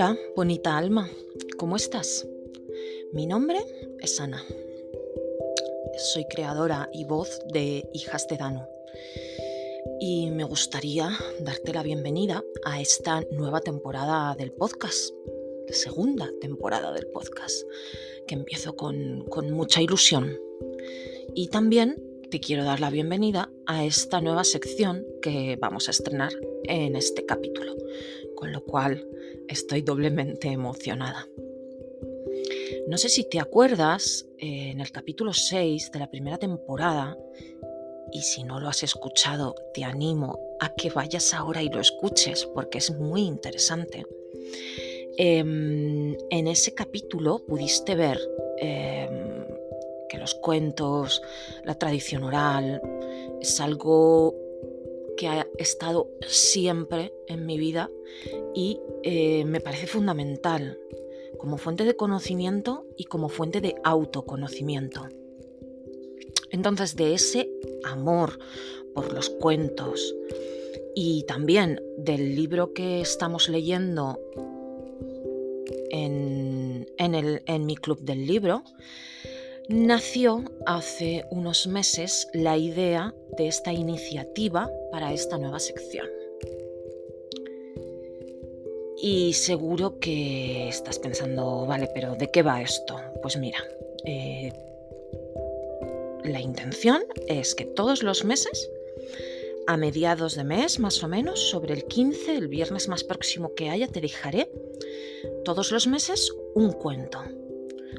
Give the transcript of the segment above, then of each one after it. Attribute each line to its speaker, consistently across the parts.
Speaker 1: Hola, bonita alma, ¿cómo estás? Mi nombre es Ana. Soy creadora y voz de Hijas de Dano. Y me gustaría darte la bienvenida a esta nueva temporada del podcast, la segunda temporada del podcast, que empiezo con, con mucha ilusión. Y también te quiero dar la bienvenida a esta nueva sección que vamos a estrenar en este capítulo, con lo cual estoy doblemente emocionada. No sé si te acuerdas, eh, en el capítulo 6 de la primera temporada, y si no lo has escuchado, te animo a que vayas ahora y lo escuches porque es muy interesante. Em, en ese capítulo pudiste ver em, que los cuentos, la tradición oral, es algo que estado siempre en mi vida y eh, me parece fundamental como fuente de conocimiento y como fuente de autoconocimiento. Entonces, de ese amor por los cuentos y también del libro que estamos leyendo en, en mi club del libro, nació hace unos meses la idea de esta iniciativa para esta nueva sección. Y seguro que estás pensando, vale, pero ¿de qué va esto? Pues mira, eh, la intención es que todos los meses, a mediados de mes más o menos, sobre el 15, el viernes más próximo que haya, te dejaré todos los meses un cuento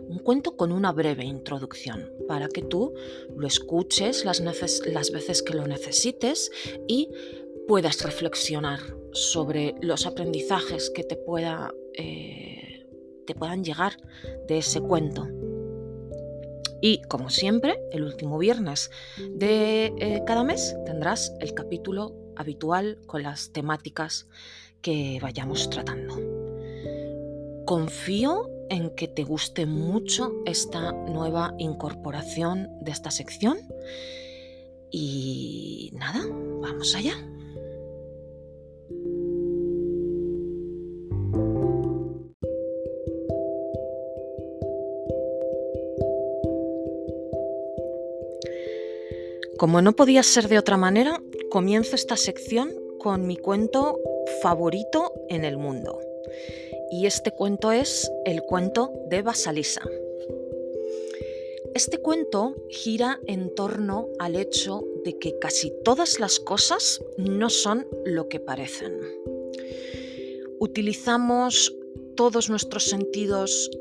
Speaker 1: un cuento con una breve introducción para que tú lo escuches las, las veces que lo necesites y puedas reflexionar sobre los aprendizajes que te, pueda, eh, te puedan llegar de ese cuento. Y como siempre, el último viernes de eh, cada mes tendrás el capítulo habitual con las temáticas que vayamos tratando. Confío en que te guste mucho esta nueva incorporación de esta sección. Y nada, vamos allá. Como no podía ser de otra manera, comienzo esta sección con mi cuento favorito en el mundo y este cuento es el cuento de Basalisa. Este cuento gira en torno al hecho de que casi todas las cosas no son lo que parecen. Utilizamos todos nuestros sentidos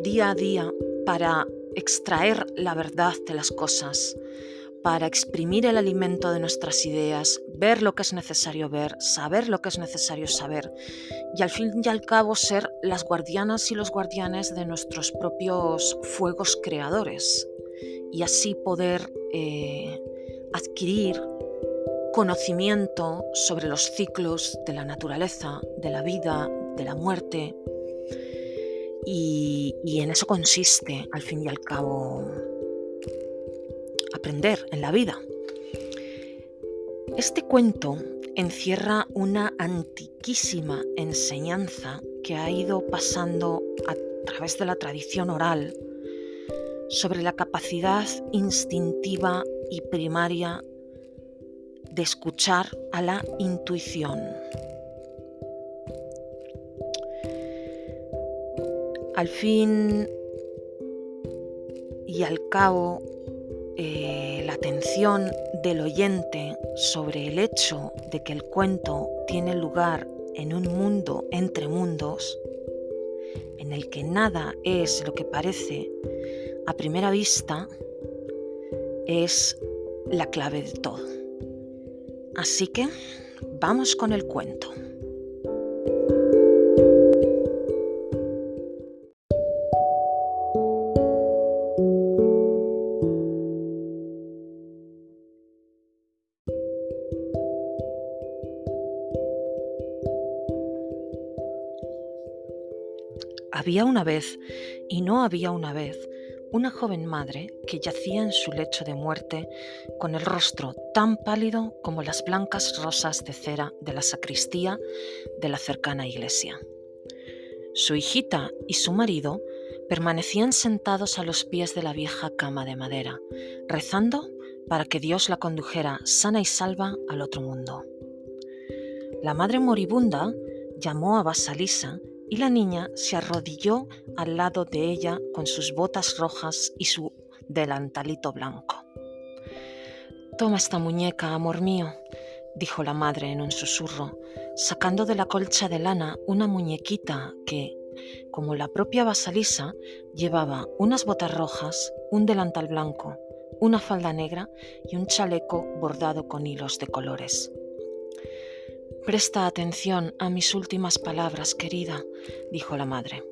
Speaker 1: día a día para extraer la verdad de las cosas, para exprimir el alimento de nuestras ideas, ver lo que es necesario ver, saber lo que es necesario saber y al fin y al cabo ser las guardianas y los guardianes de nuestros propios fuegos creadores y así poder eh, adquirir conocimiento sobre los ciclos de la naturaleza, de la vida, de la muerte. Y, y en eso consiste al fin y al cabo aprender en la vida. Este cuento encierra una antiquísima enseñanza que ha ido pasando a través de la tradición oral sobre la capacidad instintiva y primaria de escuchar a la intuición. Al fin y al cabo, eh, la atención del oyente sobre el hecho de que el cuento tiene lugar en un mundo entre mundos, en el que nada es lo que parece a primera vista, es la clave de todo. Así que vamos con el cuento. Una vez, y no había una vez, una joven madre que yacía en su lecho de muerte con el rostro tan pálido como las blancas rosas de cera de la sacristía de la cercana iglesia. Su hijita y su marido permanecían sentados a los pies de la vieja cama de madera, rezando para que Dios la condujera sana y salva al otro mundo. La madre moribunda llamó a Basalisa y la niña se arrodilló al lado de ella con sus botas rojas y su delantalito blanco. Toma esta muñeca, amor mío, dijo la madre en un susurro, sacando de la colcha de lana una muñequita que, como la propia Basalisa, llevaba unas botas rojas, un delantal blanco, una falda negra y un chaleco bordado con hilos de colores. Presta atención a mis últimas palabras, querida, dijo la madre.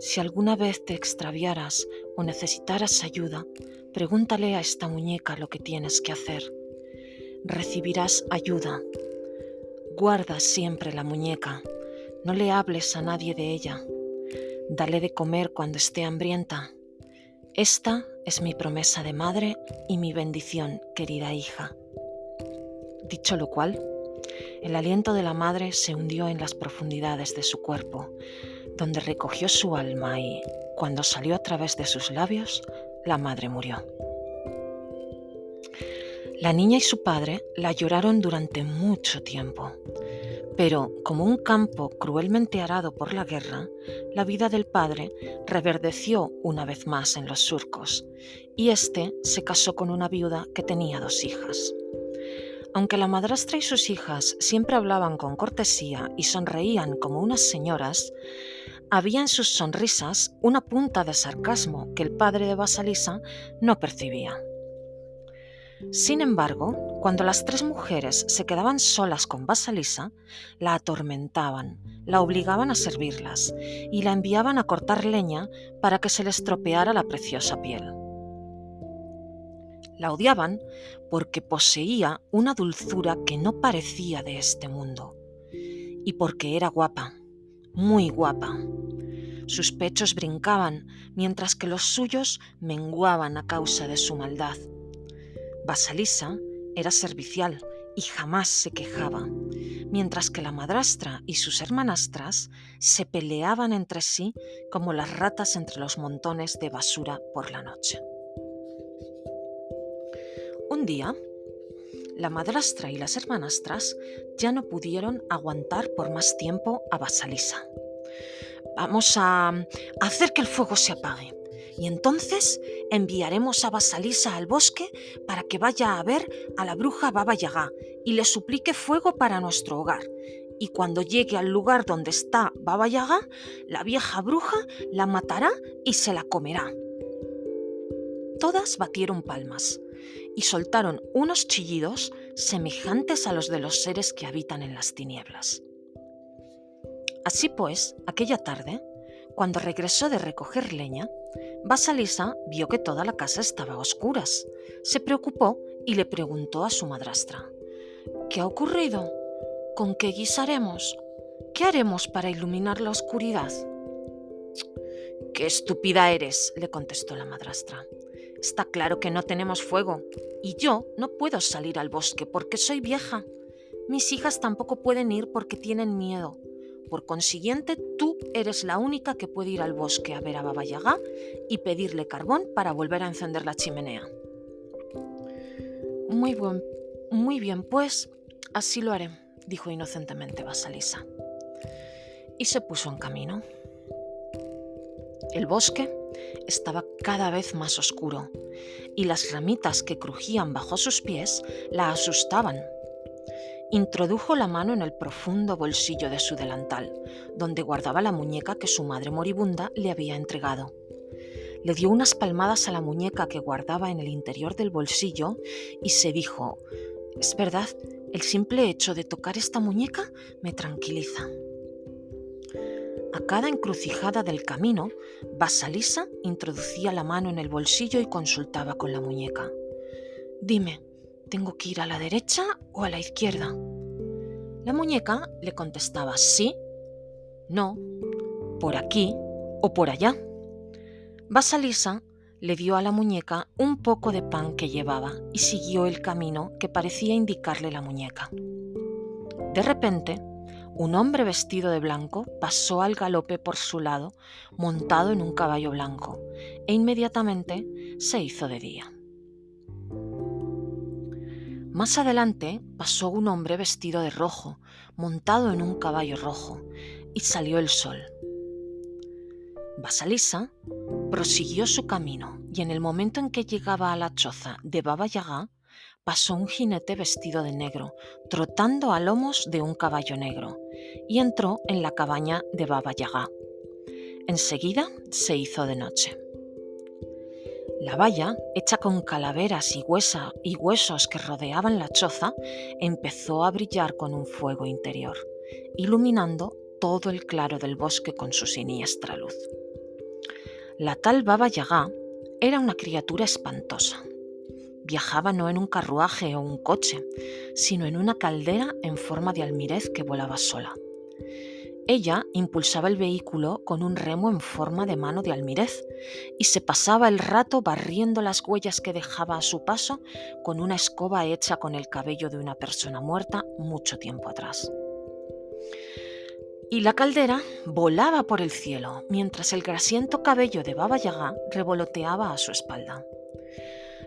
Speaker 1: Si alguna vez te extraviaras o necesitaras ayuda, pregúntale a esta muñeca lo que tienes que hacer. Recibirás ayuda. Guarda siempre la muñeca. No le hables a nadie de ella. Dale de comer cuando esté hambrienta. Esta es mi promesa de madre y mi bendición, querida hija. Dicho lo cual, el aliento de la madre se hundió en las profundidades de su cuerpo, donde recogió su alma y, cuando salió a través de sus labios, la madre murió. La niña y su padre la lloraron durante mucho tiempo, pero como un campo cruelmente arado por la guerra, la vida del padre reverdeció una vez más en los surcos, y éste se casó con una viuda que tenía dos hijas. Aunque la madrastra y sus hijas siempre hablaban con cortesía y sonreían como unas señoras, había en sus sonrisas una punta de sarcasmo que el padre de Basalisa no percibía. Sin embargo, cuando las tres mujeres se quedaban solas con Basalisa, la atormentaban, la obligaban a servirlas y la enviaban a cortar leña para que se le estropeara la preciosa piel. La odiaban porque poseía una dulzura que no parecía de este mundo y porque era guapa, muy guapa. Sus pechos brincaban mientras que los suyos menguaban a causa de su maldad. Basalisa era servicial y jamás se quejaba, mientras que la madrastra y sus hermanastras se peleaban entre sí como las ratas entre los montones de basura por la noche. Un día, la madrastra y las hermanastras ya no pudieron aguantar por más tiempo a Basalisa. Vamos a hacer que el fuego se apague y entonces enviaremos a Basalisa al bosque para que vaya a ver a la bruja Baba Yaga y le suplique fuego para nuestro hogar. Y cuando llegue al lugar donde está Baba Yaga, la vieja bruja la matará y se la comerá. Todas batieron palmas y soltaron unos chillidos semejantes a los de los seres que habitan en las tinieblas. Así pues, aquella tarde, cuando regresó de recoger leña, Basalisa vio que toda la casa estaba a oscuras. Se preocupó y le preguntó a su madrastra, ¿Qué ha ocurrido? ¿Con qué guisaremos? ¿Qué haremos para iluminar la oscuridad? ¡Qué estúpida eres! le contestó la madrastra. Está claro que no tenemos fuego y yo no puedo salir al bosque porque soy vieja. Mis hijas tampoco pueden ir porque tienen miedo. Por consiguiente, tú eres la única que puede ir al bosque a ver a Baba Yaga y pedirle carbón para volver a encender la chimenea. Muy, buen, muy bien, pues así lo haré, dijo inocentemente Basalisa. Y se puso en camino. El bosque estaba cada vez más oscuro y las ramitas que crujían bajo sus pies la asustaban. Introdujo la mano en el profundo bolsillo de su delantal, donde guardaba la muñeca que su madre moribunda le había entregado. Le dio unas palmadas a la muñeca que guardaba en el interior del bolsillo y se dijo, es verdad, el simple hecho de tocar esta muñeca me tranquiliza. A cada encrucijada del camino, Basalisa introducía la mano en el bolsillo y consultaba con la muñeca. Dime, ¿tengo que ir a la derecha o a la izquierda? La muñeca le contestaba sí, no, por aquí o por allá. Basalisa le dio a la muñeca un poco de pan que llevaba y siguió el camino que parecía indicarle la muñeca. De repente, un hombre vestido de blanco pasó al galope por su lado, montado en un caballo blanco, e inmediatamente se hizo de día. Más adelante pasó un hombre vestido de rojo, montado en un caballo rojo, y salió el sol. Basalisa prosiguió su camino y en el momento en que llegaba a la choza de Baba Yaga, pasó un jinete vestido de negro, trotando a lomos de un caballo negro, y entró en la cabaña de Baba Yaga. Enseguida se hizo de noche. La valla, hecha con calaveras y, huesa, y huesos que rodeaban la choza, empezó a brillar con un fuego interior, iluminando todo el claro del bosque con su siniestra luz. La tal Baba Yaga era una criatura espantosa. Viajaba no en un carruaje o un coche, sino en una caldera en forma de almirez que volaba sola. Ella impulsaba el vehículo con un remo en forma de mano de almirez y se pasaba el rato barriendo las huellas que dejaba a su paso con una escoba hecha con el cabello de una persona muerta mucho tiempo atrás y la caldera volaba por el cielo mientras el grasiento cabello de Baba Yaga revoloteaba a su espalda.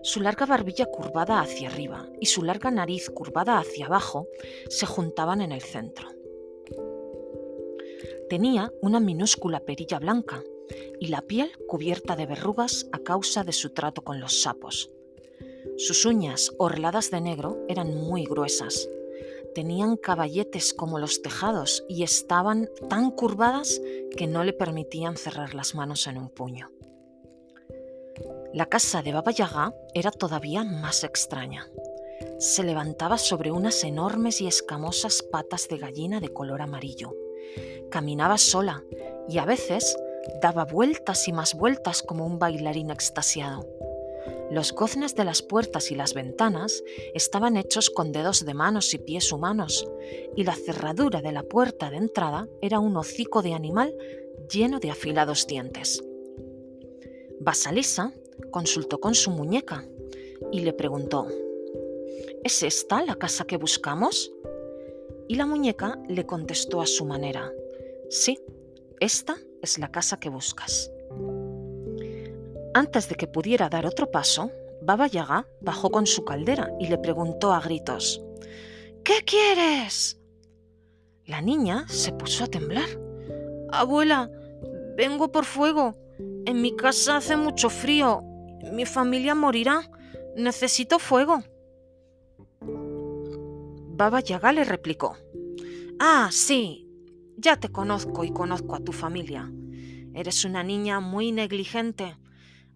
Speaker 1: Su larga barbilla curvada hacia arriba y su larga nariz curvada hacia abajo se juntaban en el centro. Tenía una minúscula perilla blanca y la piel cubierta de verrugas a causa de su trato con los sapos. Sus uñas, orladas de negro, eran muy gruesas tenían caballetes como los tejados y estaban tan curvadas que no le permitían cerrar las manos en un puño. La casa de Baba Yaga era todavía más extraña. Se levantaba sobre unas enormes y escamosas patas de gallina de color amarillo. Caminaba sola y a veces daba vueltas y más vueltas como un bailarín extasiado. Los goznes de las puertas y las ventanas estaban hechos con dedos de manos y pies humanos, y la cerradura de la puerta de entrada era un hocico de animal lleno de afilados dientes. Basalisa consultó con su muñeca y le preguntó, ¿Es esta la casa que buscamos? Y la muñeca le contestó a su manera, sí, esta es la casa que buscas. Antes de que pudiera dar otro paso, Baba Yaga bajó con su caldera y le preguntó a gritos: ¿Qué quieres? La niña se puso a temblar. Abuela, vengo por fuego. En mi casa hace mucho frío. Mi familia morirá. Necesito fuego. Baba Yaga le replicó. Ah, sí, ya te conozco y conozco a tu familia. Eres una niña muy negligente.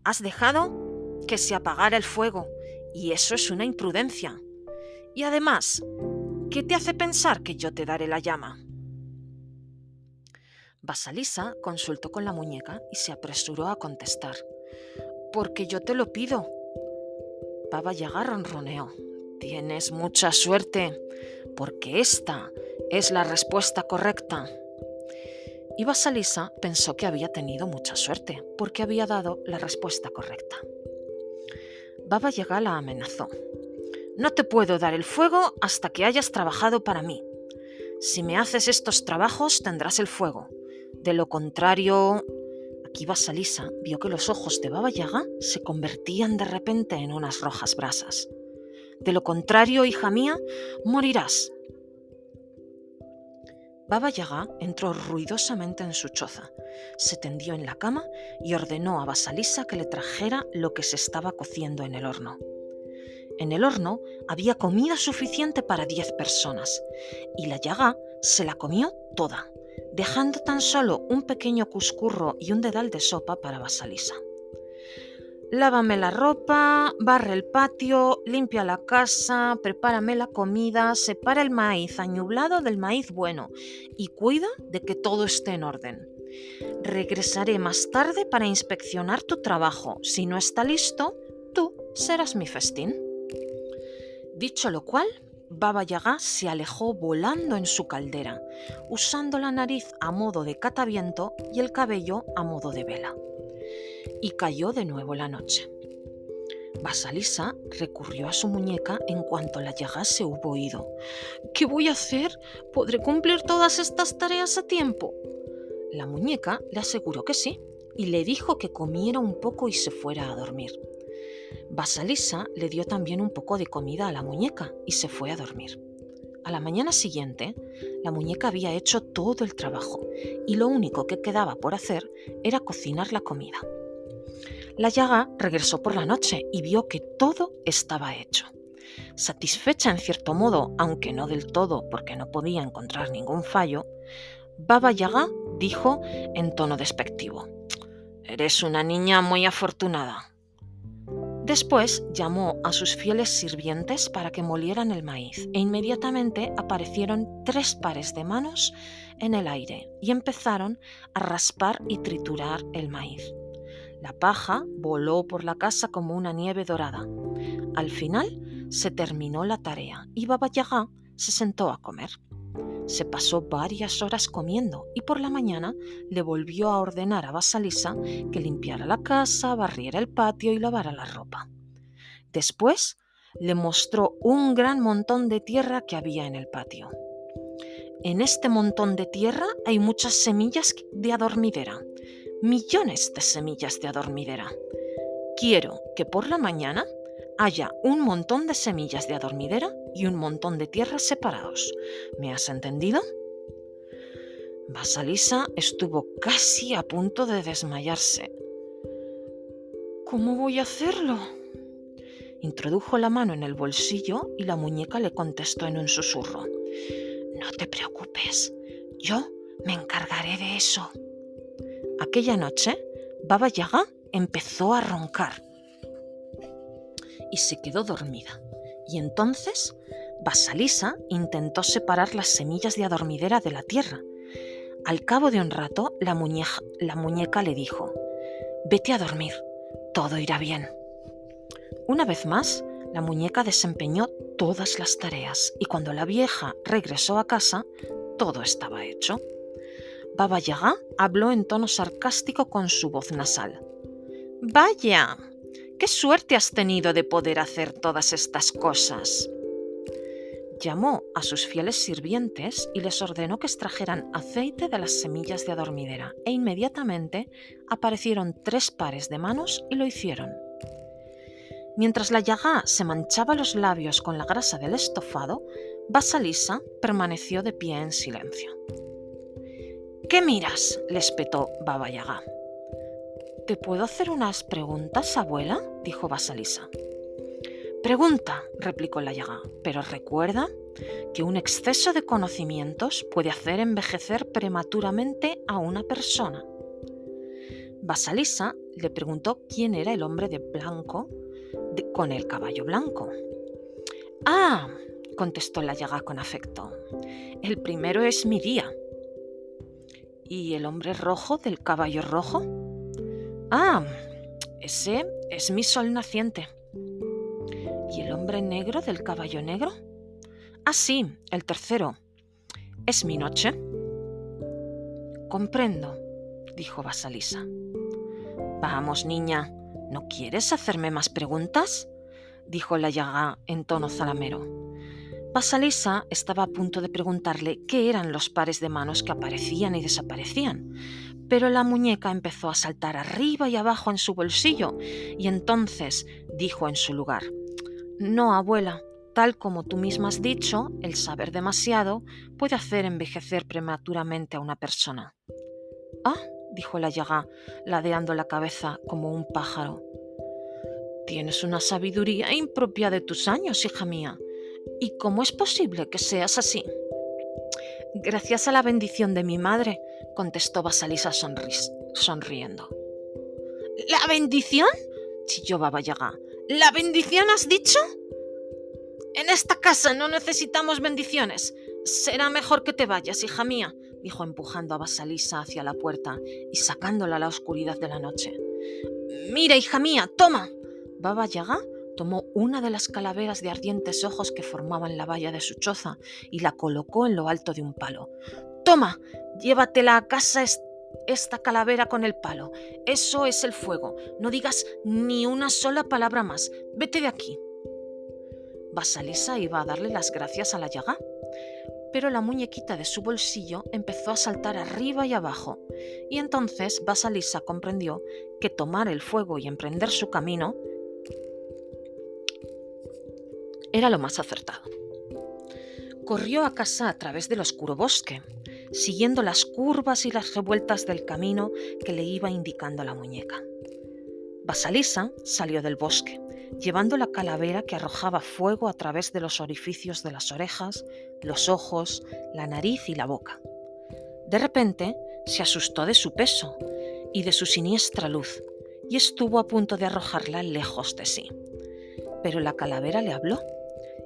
Speaker 1: Has dejado que se apagara el fuego y eso es una imprudencia. Y además, ¿qué te hace pensar que yo te daré la llama? Basalisa consultó con la muñeca y se apresuró a contestar. Porque yo te lo pido. Baba Yaga ronroneó. Tienes mucha suerte, porque esta es la respuesta correcta. Y Basalisa pensó que había tenido mucha suerte, porque había dado la respuesta correcta. Baba Yaga la amenazó. No te puedo dar el fuego hasta que hayas trabajado para mí. Si me haces estos trabajos tendrás el fuego. De lo contrario... Aquí Basalisa vio que los ojos de Baba Yaga se convertían de repente en unas rojas brasas. De lo contrario, hija mía, morirás. Baba Yaga entró ruidosamente en su choza, se tendió en la cama y ordenó a Basalisa que le trajera lo que se estaba cociendo en el horno. En el horno había comida suficiente para diez personas y la Yaga se la comió toda, dejando tan solo un pequeño cuscurro y un dedal de sopa para Basalisa. Lávame la ropa, barre el patio, limpia la casa, prepárame la comida, separa el maíz añublado del maíz bueno y cuida de que todo esté en orden. Regresaré más tarde para inspeccionar tu trabajo. Si no está listo, tú serás mi festín. Dicho lo cual, Baba Yaga se alejó volando en su caldera, usando la nariz a modo de cataviento y el cabello a modo de vela. y cayó de nuevo la noche. Basalisa recurrió a su muñeca en cuanto la llaga se hubo ido. ¿Qué voy a hacer? ¿Podré cumplir todas estas tareas a tiempo? La muñeca le aseguró que sí y le dijo que comiera un poco y se fuera a dormir. Basalisa le dio también un poco de comida a la muñeca y se fue a dormir. A la mañana siguiente, la muñeca había hecho todo el trabajo y lo único que quedaba por hacer era cocinar la comida. La llaga regresó por la noche y vio que todo estaba hecho. Satisfecha en cierto modo, aunque no del todo porque no podía encontrar ningún fallo, Baba Yaga dijo en tono despectivo, Eres una niña muy afortunada. Después llamó a sus fieles sirvientes para que molieran el maíz e inmediatamente aparecieron tres pares de manos en el aire y empezaron a raspar y triturar el maíz. La paja voló por la casa como una nieve dorada. Al final se terminó la tarea y Baba Yaga se sentó a comer. Se pasó varias horas comiendo y por la mañana le volvió a ordenar a Basalisa que limpiara la casa, barriera el patio y lavara la ropa. Después le mostró un gran montón de tierra que había en el patio. En este montón de tierra hay muchas semillas de adormidera, millones de semillas de adormidera. Quiero que por la mañana haya un montón de semillas de adormidera y un montón de tierras separados. ¿Me has entendido? Basalisa estuvo casi a punto de desmayarse. ¿Cómo voy a hacerlo? Introdujo la mano en el bolsillo y la muñeca le contestó en un susurro. No te preocupes, yo me encargaré de eso. Aquella noche, Baba Yaga empezó a roncar y se quedó dormida. Y entonces Basalisa intentó separar las semillas de adormidera de la tierra. Al cabo de un rato, la, la muñeca le dijo, Vete a dormir, todo irá bien. Una vez más, la muñeca desempeñó todas las tareas y cuando la vieja regresó a casa, todo estaba hecho. Baba Yaga habló en tono sarcástico con su voz nasal. Vaya, qué suerte has tenido de poder hacer todas estas cosas. Llamó a sus fieles sirvientes y les ordenó que extrajeran aceite de las semillas de adormidera e inmediatamente aparecieron tres pares de manos y lo hicieron. Mientras la Yaga se manchaba los labios con la grasa del estofado, Basalisa permaneció de pie en silencio. ¿Qué miras? le espetó Baba Yaga. ¿Te puedo hacer unas preguntas, abuela? dijo Basalisa. Pregunta, replicó la Yaga, pero recuerda que un exceso de conocimientos puede hacer envejecer prematuramente a una persona. Basalisa le preguntó quién era el hombre de blanco con el caballo blanco. Ah, contestó la Yaga con afecto. El primero es mi día, ¿Y el hombre rojo del caballo rojo? Ah, ese es mi sol naciente. ¿Y el hombre negro del caballo negro? Ah, sí, el tercero. Es mi noche. Comprendo, dijo Basalisa. Vamos, niña, ¿no quieres hacerme más preguntas? dijo la llaga en tono zalamero. Basalisa estaba a punto de preguntarle qué eran los pares de manos que aparecían y desaparecían, pero la muñeca empezó a saltar arriba y abajo en su bolsillo y entonces dijo en su lugar, No, abuela, tal como tú misma has dicho, el saber demasiado puede hacer envejecer prematuramente a una persona. Ah, dijo la llaga, ladeando la cabeza como un pájaro. Tienes una sabiduría impropia de tus años, hija mía. ¿Y cómo es posible que seas así? Gracias a la bendición de mi madre, contestó Basalisa sonriendo. ¿La bendición? chilló Baba Yaga. ¿La bendición has dicho? En esta casa no necesitamos bendiciones. Será mejor que te vayas, hija mía, dijo empujando a Basalisa hacia la puerta y sacándola a la oscuridad de la noche. Mira, hija mía, toma. Baba Yaga tomó una de las calaveras de ardientes ojos que formaban la valla de su choza y la colocó en lo alto de un palo. Toma, llévatela a casa esta calavera con el palo. Eso es el fuego. No digas ni una sola palabra más. Vete de aquí. Basalisa iba a darle las gracias a la llaga, pero la muñequita de su bolsillo empezó a saltar arriba y abajo, y entonces Basalisa comprendió que tomar el fuego y emprender su camino era lo más acertado. Corrió a casa a través del oscuro bosque, siguiendo las curvas y las revueltas del camino que le iba indicando la muñeca. Basalisa salió del bosque, llevando la calavera que arrojaba fuego a través de los orificios de las orejas, los ojos, la nariz y la boca. De repente se asustó de su peso y de su siniestra luz, y estuvo a punto de arrojarla lejos de sí. Pero la calavera le habló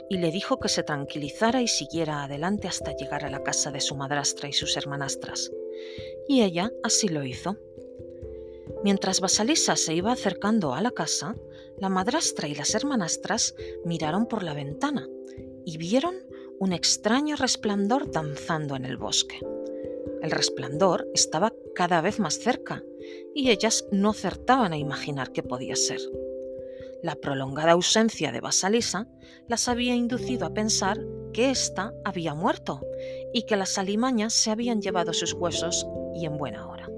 Speaker 1: y le dijo que se tranquilizara y siguiera adelante hasta llegar a la casa de su madrastra y sus hermanastras. Y ella así lo hizo. Mientras Basalisa se iba acercando a la casa, la madrastra y las hermanastras miraron por la ventana y vieron un extraño resplandor danzando en el bosque. El resplandor estaba cada vez más cerca y ellas no acertaban a imaginar qué podía ser. La prolongada ausencia de Basalisa las había inducido a pensar que ésta había muerto y que las alimañas se habían llevado sus huesos y en buena hora.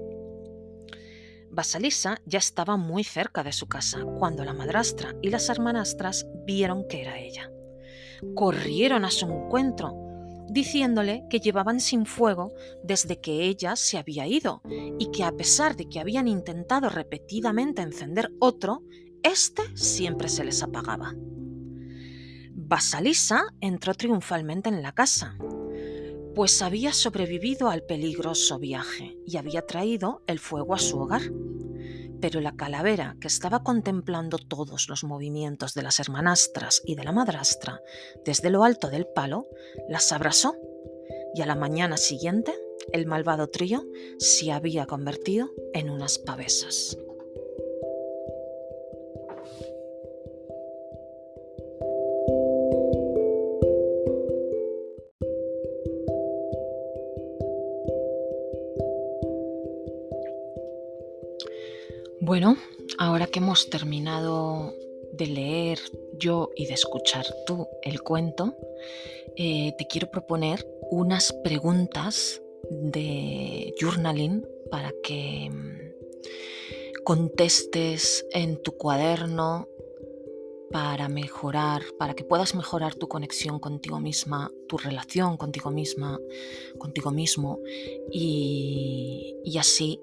Speaker 1: Basalisa ya estaba muy cerca de su casa cuando la madrastra y las hermanastras vieron que era ella. Corrieron a su encuentro, diciéndole que llevaban sin fuego desde que ella se había ido y que a pesar de que habían intentado repetidamente encender otro, este siempre se les apagaba. Basalisa entró triunfalmente en la casa, pues había sobrevivido al peligroso viaje y había traído el fuego a su hogar. Pero la calavera, que estaba contemplando todos los movimientos de las hermanastras y de la madrastra desde lo alto del palo, las abrazó y a la mañana siguiente el malvado trío se había convertido en unas pavesas. Bueno, ahora que hemos terminado de leer yo y de escuchar tú el cuento, eh, te quiero proponer unas preguntas de journaling para que mm, contestes en tu cuaderno para mejorar, para que puedas mejorar tu conexión contigo misma, tu relación contigo misma, contigo mismo y, y así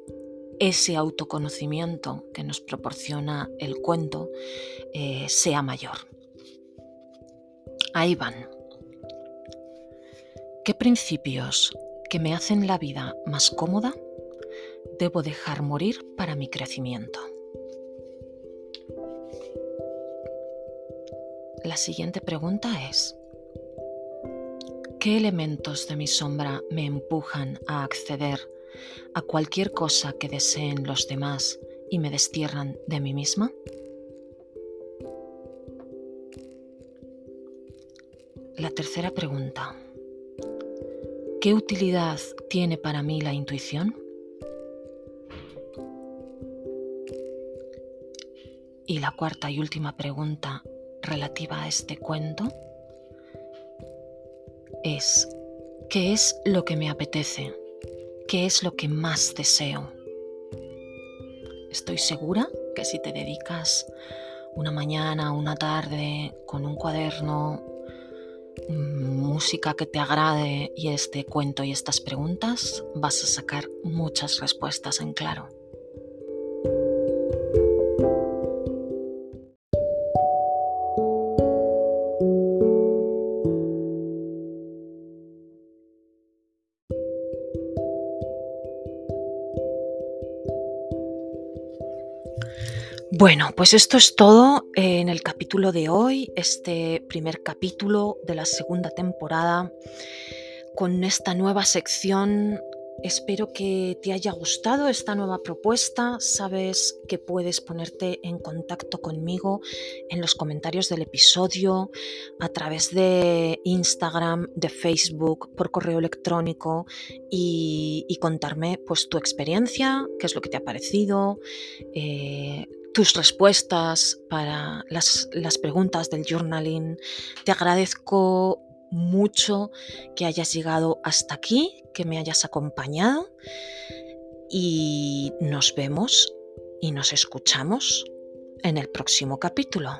Speaker 1: ese autoconocimiento que nos proporciona el cuento eh, sea mayor. Ahí van. ¿Qué principios que me hacen la vida más cómoda debo dejar morir para mi crecimiento? La siguiente pregunta es, ¿qué elementos de mi sombra me empujan a acceder a cualquier cosa que deseen los demás y me destierran de mí misma? La tercera pregunta. ¿Qué utilidad tiene para mí la intuición? Y la cuarta y última pregunta relativa a este cuento es, ¿qué es lo que me apetece qué es lo que más deseo. Estoy segura que si te dedicas una mañana, una tarde con un cuaderno, música que te agrade y este cuento y estas preguntas, vas a sacar muchas respuestas en claro. Bueno, pues esto es todo en el capítulo de hoy, este primer capítulo de la segunda temporada, con esta nueva sección Espero que te haya gustado esta nueva propuesta. Sabes que puedes ponerte en contacto conmigo en los comentarios del episodio, a través de Instagram, de Facebook, por correo electrónico y, contarme pues tu experiencia, qué es lo que te ha parecido, eh, tus respuestas para las, preguntas del journaling. Te agradezco mucho que hayas llegado hasta aquí, que me hayas acompañado y nos vemos y nos escuchamos en el próximo capítulo.